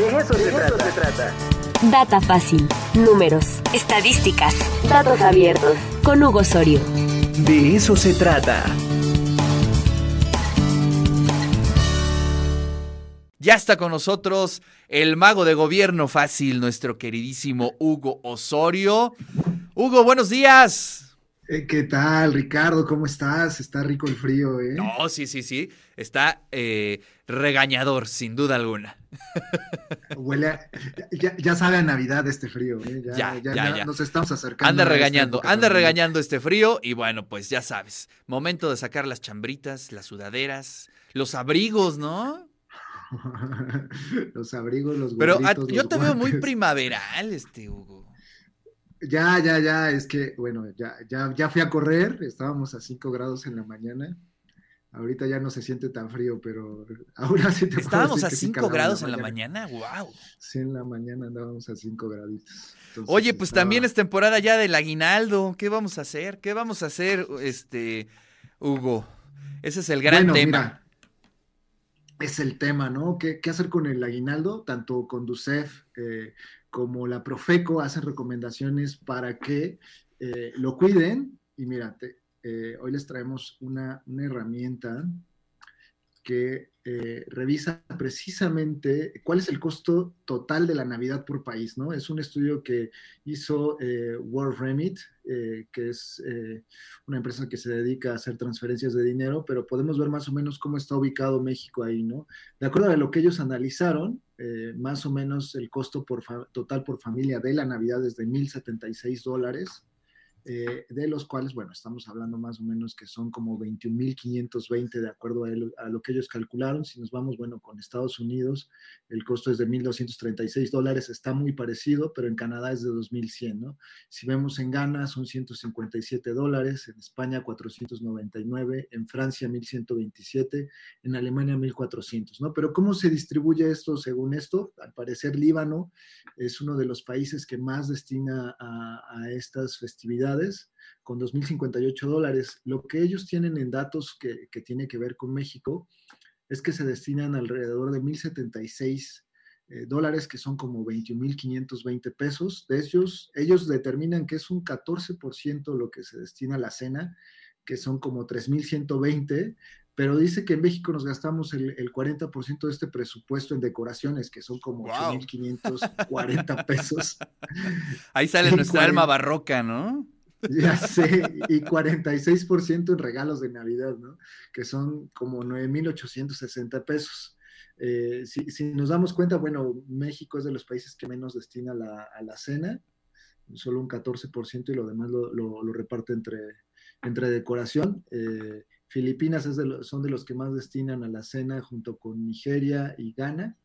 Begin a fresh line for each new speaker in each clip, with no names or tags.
De eso, se, trata. se trata.
Data fácil. Números. Estadísticas. Datos abiertos. Con Hugo Osorio.
De eso se trata.
Ya está con nosotros el mago de gobierno fácil, nuestro queridísimo Hugo Osorio. Hugo, buenos días.
Eh, ¿Qué tal, Ricardo? ¿Cómo estás? Está rico el frío, ¿eh?
No, sí, sí, sí. Está eh, regañador, sin duda alguna.
Huele a, ya, sabe a Navidad este frío, ¿eh?
Ya, ya, ya,
Nos estamos acercando.
Anda regañando, anda regañando este frío y bueno, pues ya sabes, momento de sacar las chambritas, las sudaderas, los abrigos, ¿no?
los abrigos, los
Pero yo te veo muy primaveral, este Hugo.
Ya, ya, ya, es que, bueno, ya, ya, ya fui a correr, estábamos a 5 grados en la mañana. Ahorita ya no se siente tan frío, pero ahora sí te
Estábamos a 5 grados en la, mañana. wow.
Sí, en la mañana andábamos a 5 graditos.
Oye, pues también es temporada ya del aguinaldo. ¿Qué vamos a hacer? ¿Qué vamos a hacer, este, Hugo? Ese es el gran tema
es el tema, ¿no? ¿Qué, hacer con el aguinaldo? Tanto con DUCEF eh, como la Profeco hacen recomendaciones para que eh, lo cuiden. Y mírate, eh, hoy les traemos una, una herramienta que eh, revisa precisamente cuál es el costo total de la Navidad por país, ¿no? Es un estudio que hizo eh, World Remit, eh, que es una empresa que se dedica a hacer transferencias de dinero, pero podemos ver más o menos cómo está ubicado México ahí, ¿no? De acuerdo a lo que ellos analizaron, más o menos el costo por total por familia de la Navidad es de 1.076 dólares eh, de los cuales, bueno, estamos hablando más o menos que son como 21.520 de acuerdo a, lo que ellos calcularon. Si nos vamos, bueno, con Estados Unidos, el costo es de 1.236 dólares, está muy parecido, pero en Canadá es de 2.100, ¿no? Si vemos en Ghana son 157 dólares, en España 499, en Francia 1.127, en Alemania 1.400, ¿no? Pero ¿cómo se distribuye esto según esto? Al parecer Líbano es uno de los países que más destina a estas festividades con 2.058 dólares. Lo que ellos tienen en datos que, que tiene que ver con México es que se destinan alrededor de 1.076 eh, dólares, que son como 21.520 pesos. De ellos, ellos determinan que es un 14% lo que se destina a la cena, que son como 3.120, pero dice que en México nos gastamos el, 40% de este presupuesto en decoraciones, que son como 8.540 pesos.
Ahí sale nuestra alma barroca, ¿no?
Ya sé, y 46% en regalos de Navidad, ¿no? Que son como 9.860 pesos. Eh, si, nos damos cuenta, bueno, México es de los países que menos destina a la cena, solo un 14% y lo demás lo, reparte entre, entre decoración. Eh, Filipinas es son de los que más destinan a la cena junto con Nigeria y Ghana.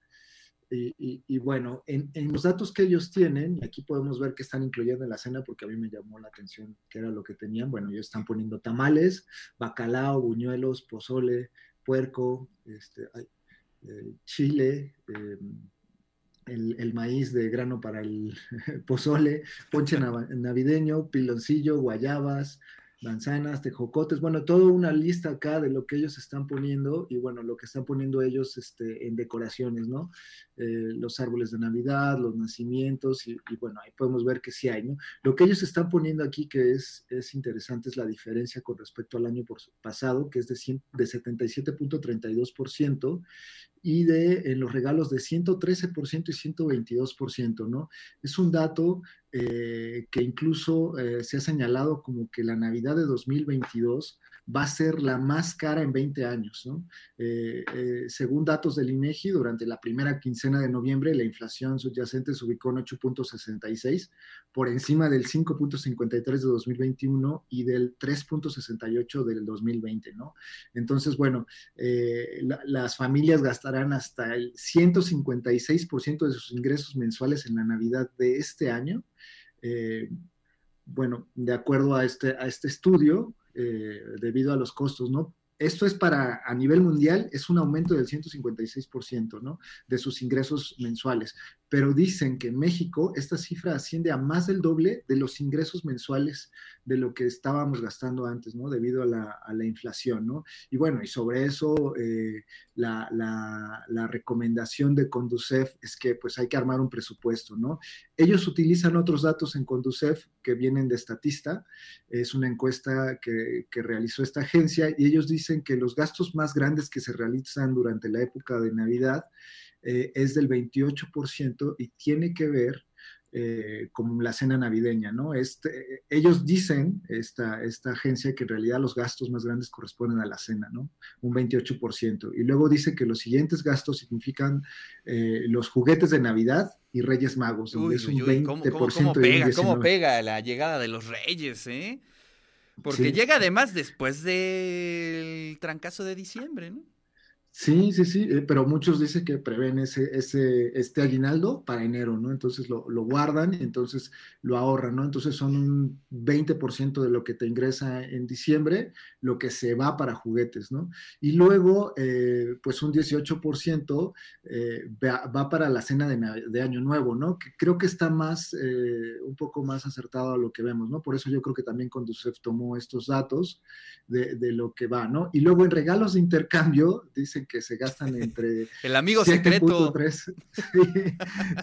Y, bueno, en, los datos que ellos tienen, y aquí podemos ver que están incluyendo en la cena porque a mí me llamó la atención que era lo que tenían. Bueno, ellos están poniendo tamales, bacalao, buñuelos, pozole, puerco, este, eh, chile, em, el, maíz de grano para el pozole, ponche navideño, piloncillo, guayabas, manzanas, tejocotes, bueno, toda una lista acá de lo que ellos están poniendo y bueno, lo que están poniendo ellos este, en decoraciones, ¿no? Eh, los árboles de Navidad, los nacimientos y, bueno, ahí podemos ver que sí hay, ¿no? Lo que ellos están poniendo aquí que es, es interesante es la diferencia con respecto al año pasado, que es de, de 77.32% y de en los regalos de 113% y 122%, ¿no? Es un dato eh, que incluso eh, se ha señalado como que la Navidad de 2022 va a ser la más cara en 20 años. ¿no? Eh, según datos del INEGI, durante la primera quincena de noviembre, la inflación subyacente se ubicó en 8.66, por encima del 5.53 de 2021 y del 3.68 del 2020. ¿no? Entonces, bueno, las familias gastarán hasta el 156% de sus ingresos mensuales en la Navidad de este año eh, bueno, de acuerdo a este, a este estudio, eh, debido a los costos, ¿no? Esto es para, a nivel mundial, es un aumento del 156%, ¿no? De sus ingresos mensuales. pero dicen que en México esta cifra asciende a más del doble de los ingresos mensuales de lo que estábamos gastando antes, ¿no? Debido a la, inflación, ¿no? Y bueno, y sobre eso eh, la, recomendación de Conducef es que pues hay que armar un presupuesto, ¿no? Ellos utilizan otros datos en Conducef que vienen de Estatista, es una encuesta que, que realizó esta agencia y ellos dicen que los gastos más grandes que se realizan durante la época de Navidad eh, es del 28% y tiene que ver eh, con la cena navideña, ¿no? Este, ellos dicen, esta, esta agencia, que en realidad los gastos más grandes corresponden a la cena, ¿no? Un 28%. Y luego dice que los siguientes gastos significan eh, los juguetes de Navidad y Reyes Magos, donde es un 20%.
¿cómo, pega, ¿Cómo pega la llegada de los Reyes, eh? Porque llega además después del trancazo de diciembre, ¿no?
Sí, sí, sí, eh, pero muchos dicen que prevén ese, ese, este aguinaldo para enero, ¿no? Entonces lo, lo guardan y entonces lo ahorran, ¿no? Entonces son un 20% de lo que te ingresa en diciembre, lo que se va para juguetes, ¿no? Y luego, eh, pues un 18% eh, va, para la cena de, de, Año Nuevo, ¿no? Que creo que está más, un poco más acertado a lo que vemos, ¿no? Por eso yo creo que también Conducef tomó estos datos de, de lo que va, ¿no? Y luego en regalos de intercambio, dicen que se gastan entre...
El amigo secreto.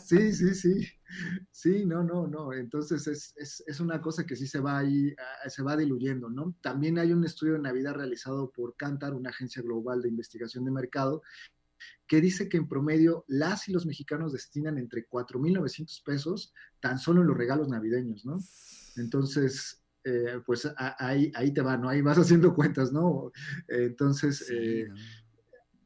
Sí, sí, sí. Sí, no, no, no. Entonces es, una cosa que sí se va ahí, ah, se va diluyendo, ¿no? También hay un estudio de Navidad realizado por Cantar, una agencia global de investigación de mercado, que dice que en promedio las y los mexicanos destinan entre 4.900 pesos tan solo en los regalos navideños, ¿no? Entonces, eh, pues ahí, ahí te va, ¿no? Ahí vas haciendo cuentas, ¿no? Entonces, eh,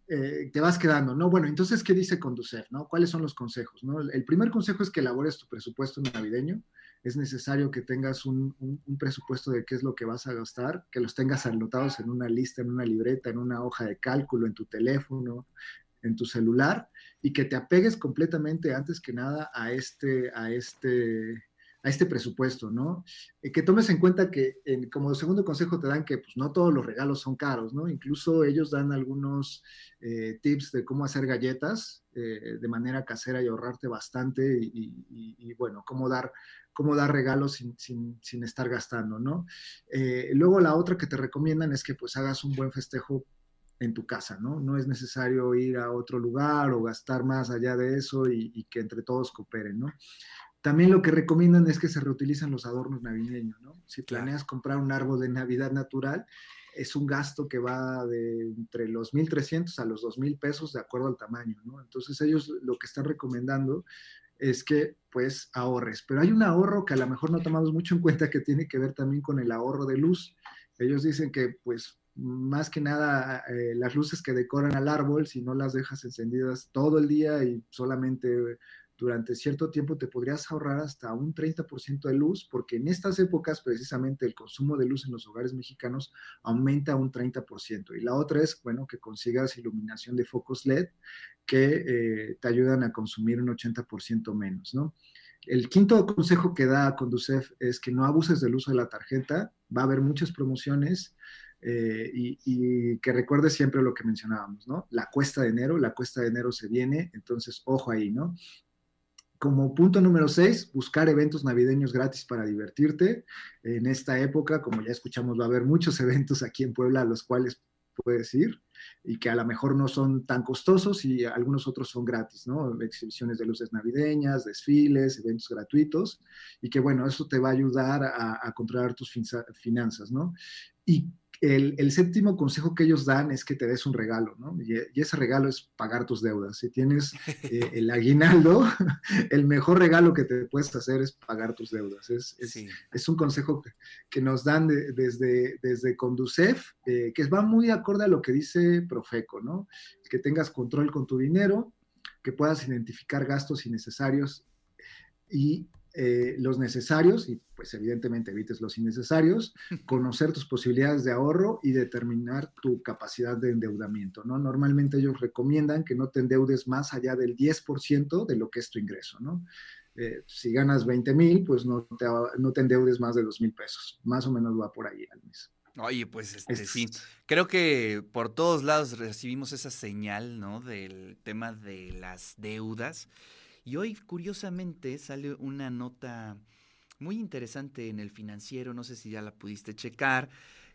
eh, te vas quedando, ¿no? Bueno, entonces, ¿qué dice Conducef, no? ¿Cuáles son los consejos, no? El primer consejo es que elabores tu presupuesto navideño. Es necesario que tengas un, presupuesto de qué es lo que vas a gastar, que los tengas anotados en una lista, en una libreta, en una hoja de cálculo, en tu teléfono, en tu celular, y que te apegues completamente, antes que nada, a este, a este, a este presupuesto, ¿no? Eh, que tomes en cuenta que como segundo consejo te dan que pues, no todos los regalos son caros, ¿no? Incluso ellos dan algunos eh, tips de cómo hacer galletas eh, de manera casera y ahorrarte bastante y, bueno, cómo dar, cómo dar regalos sin, estar gastando, ¿no? luego la otra que te recomiendan es que pues hagas un buen festejo en tu casa, ¿no? No es necesario ir a otro lugar o gastar más allá de eso y, y que entre todos cooperen, ¿no? También lo que recomiendan es que se reutilizan los adornos navideños, ¿no? Si planeas comprar un árbol de Navidad natural, es un gasto que va de entre los 1.300 a los 2.000 pesos de acuerdo al tamaño, ¿no? Entonces ellos lo que están recomendando es que pues ahorres, pero hay un ahorro que a lo mejor no tomamos mucho en cuenta que tiene que ver también con el ahorro de luz. Ellos dicen que pues más que nada eh, las luces que decoran al árbol, si no las dejas encendidas todo el día y solamente durante cierto tiempo te podrías ahorrar hasta un 30% de luz, porque en estas épocas precisamente el consumo de luz en los hogares mexicanos aumenta un 30%. Y la otra es, bueno, que consigas iluminación de focos LED que eh, te ayudan a consumir un 80% menos, ¿no? El quinto consejo que da Conducef es que no abuses del uso de la tarjeta. Va a haber muchas promociones eh, y, y, que recuerdes siempre lo que mencionábamos, ¿no? La cuesta de enero, la cuesta de enero se viene, entonces ojo ahí, ¿no? Como punto número seis, buscar eventos navideños gratis para divertirte. En esta época, como ya escuchamos, va a haber muchos eventos aquí en Puebla a los cuales puedes ir y que a lo mejor no son tan costosos y algunos otros son gratis, ¿no? Exhibiciones de luces navideñas, desfiles, eventos gratuitos y que bueno, eso te va a ayudar a, a controlar tus finanzas, ¿no? Y el, séptimo consejo que ellos dan es que te des un regalo, ¿no? Y, ese regalo es pagar tus deudas. Si tienes eh, el aguinaldo, el mejor regalo que te puedes hacer es pagar tus deudas. Es, es, un consejo que, nos dan desde, desde Conducef, eh, que va muy acorde a lo que dice Profeco, ¿no? Que tengas control con tu dinero, que puedas identificar gastos innecesarios y eh, los necesarios y pues evidentemente evites los innecesarios, conocer tus posibilidades de ahorro y determinar tu capacidad de endeudamiento, ¿no? Normalmente ellos recomiendan que no te endeudes más allá del 10% de lo que es tu ingreso, ¿no? Eh, si ganas 20 mil, pues no te, no te endeudes más de 2 mil pesos, más o menos va por ahí al mes.
Oye, pues este, sí, creo que por todos lados recibimos esa señal, ¿no? Del tema de las deudas Y hoy, curiosamente, sale una nota muy interesante en el financiero, no sé si ya la pudiste checar,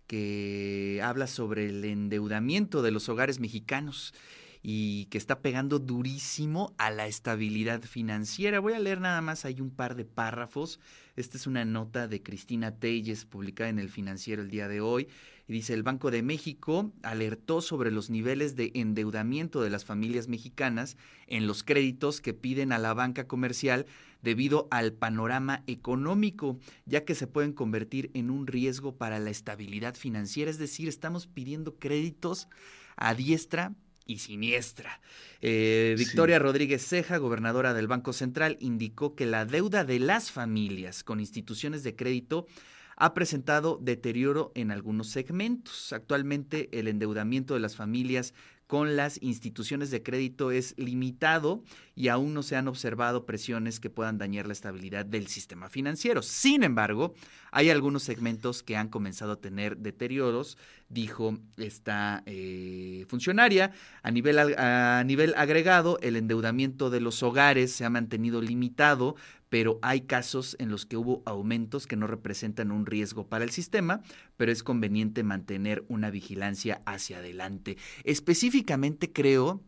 que habla sobre el endeudamiento de los hogares mexicanos y que está pegando durísimo a la estabilidad financiera. Voy a leer nada más hay un par de párrafos. Esta es una nota de Cristina Telles publicada en el financiero el día de hoy. Y dice, el Banco de México alertó sobre los niveles de endeudamiento de las familias mexicanas en los créditos que piden a la banca comercial debido al panorama económico, ya que se pueden convertir en un riesgo para la estabilidad financiera. Es decir, estamos pidiendo créditos a diestra y siniestra. Eh, Victoria Rodríguez Ceja, gobernadora del Banco Central, indicó que la deuda de las familias con instituciones de crédito ha presentado deterioro en algunos segmentos. Actualmente el endeudamiento de las familias con las instituciones de crédito es limitado y aún no se han observado presiones que puedan dañar la estabilidad del sistema financiero. Sin embargo, hay algunos segmentos que han comenzado a tener deterioros, dijo esta eh, funcionaria. A nivel, a nivel agregado, el endeudamiento de los hogares se ha mantenido limitado, pero hay casos en los que hubo aumentos que no representan un riesgo para el sistema, pero es conveniente mantener una vigilancia hacia adelante. Específicamente creo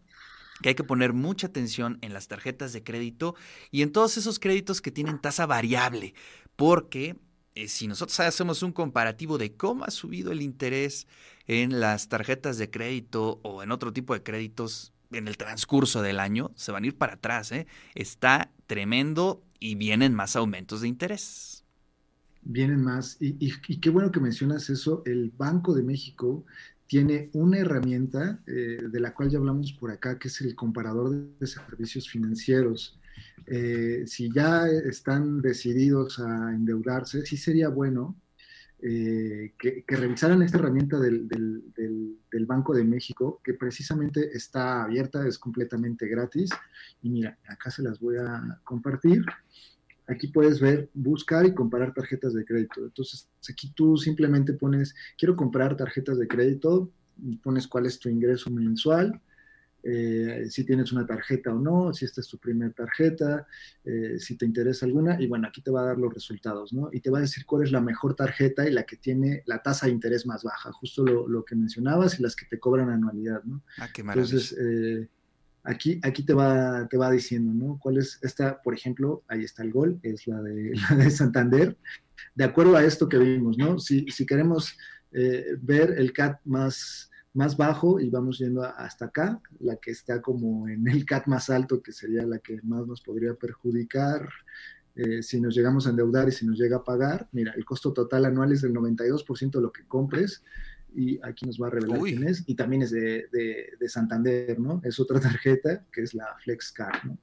que hay que poner mucha atención en las tarjetas de crédito y en todos esos créditos que tienen tasa variable, porque eh, si nosotros hacemos un comparativo de cómo ha subido el interés en las tarjetas de crédito o en otro tipo de créditos en el transcurso del año, se van a ir para atrás. ¿eh? Está tremendo y vienen más aumentos de interés.
Vienen más. Y, qué bueno que mencionas eso. El Banco de México tiene una herramienta eh, de la cual ya hablamos por acá, que es el comparador de servicios financieros. Eh, si ya están decididos a endeudarse, sí sería bueno eh, que, revisaran esta herramienta del, del, Banco de México, que precisamente está abierta, es completamente gratis. Y mira, acá se las voy a compartir. Aquí puedes ver, buscar y comparar tarjetas de crédito. Entonces, aquí tú simplemente pones, quiero comprar tarjetas de crédito, pones cuál es tu ingreso mensual, eh, si tienes una tarjeta o no, si esta es tu primera tarjeta, eh, si te interesa alguna, y bueno, aquí te va a dar los resultados, ¿no? Y te va a decir cuál es la mejor tarjeta y la que tiene la tasa de interés más baja, justo lo, que mencionabas y las que te cobran anualidad, ¿no?
Ah, qué maravilla.
Entonces, eh, aquí, aquí te, va, te va diciendo, ¿no? ¿Cuál es esta, por ejemplo, ahí está el gol, es la de, la de Santander, de acuerdo a esto que vimos, ¿no? Si, si queremos ver el CAT más más bajo y vamos yendo hasta acá, la que está como en el CAT más alto, que sería la que más nos podría perjudicar. Eh, si nos llegamos a endeudar y si nos llega a pagar, mira, el costo total anual es del 92% de lo que compres y aquí nos va a revelar quién es, y también es de, de, de, Santander, ¿no? Es otra tarjeta que es la FlexCard, ¿no?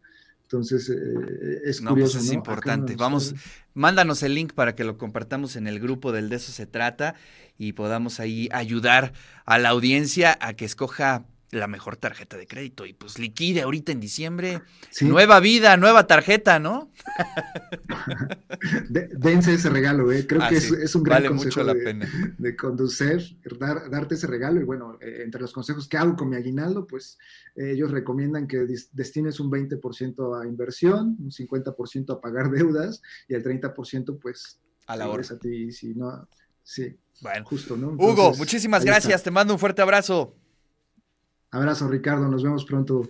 Entonces, eh, es no, pues
es importante. Vamos, mándanos el link para que lo compartamos en el grupo del De eso se trata y podamos ahí ayudar a la audiencia a que escoja la mejor tarjeta de crédito y pues liquide ahorita en diciembre. Nueva vida, nueva tarjeta, ¿no?
dense ese regalo, ¿eh? Creo ah, que es, un gran consejo de, pena. de conducir, darte ese regalo. Y bueno, eh, entre los consejos que hago con mi aguinaldo, pues eh, ellos recomiendan que destines un 20% a inversión, un 50% a pagar deudas y el 30% pues
a la hora.
A ti, si no, sí.
Bueno, justo, ¿no? Hugo, muchísimas gracias. Te mando un fuerte abrazo.
Abrazo, Ricardo. Nos vemos pronto.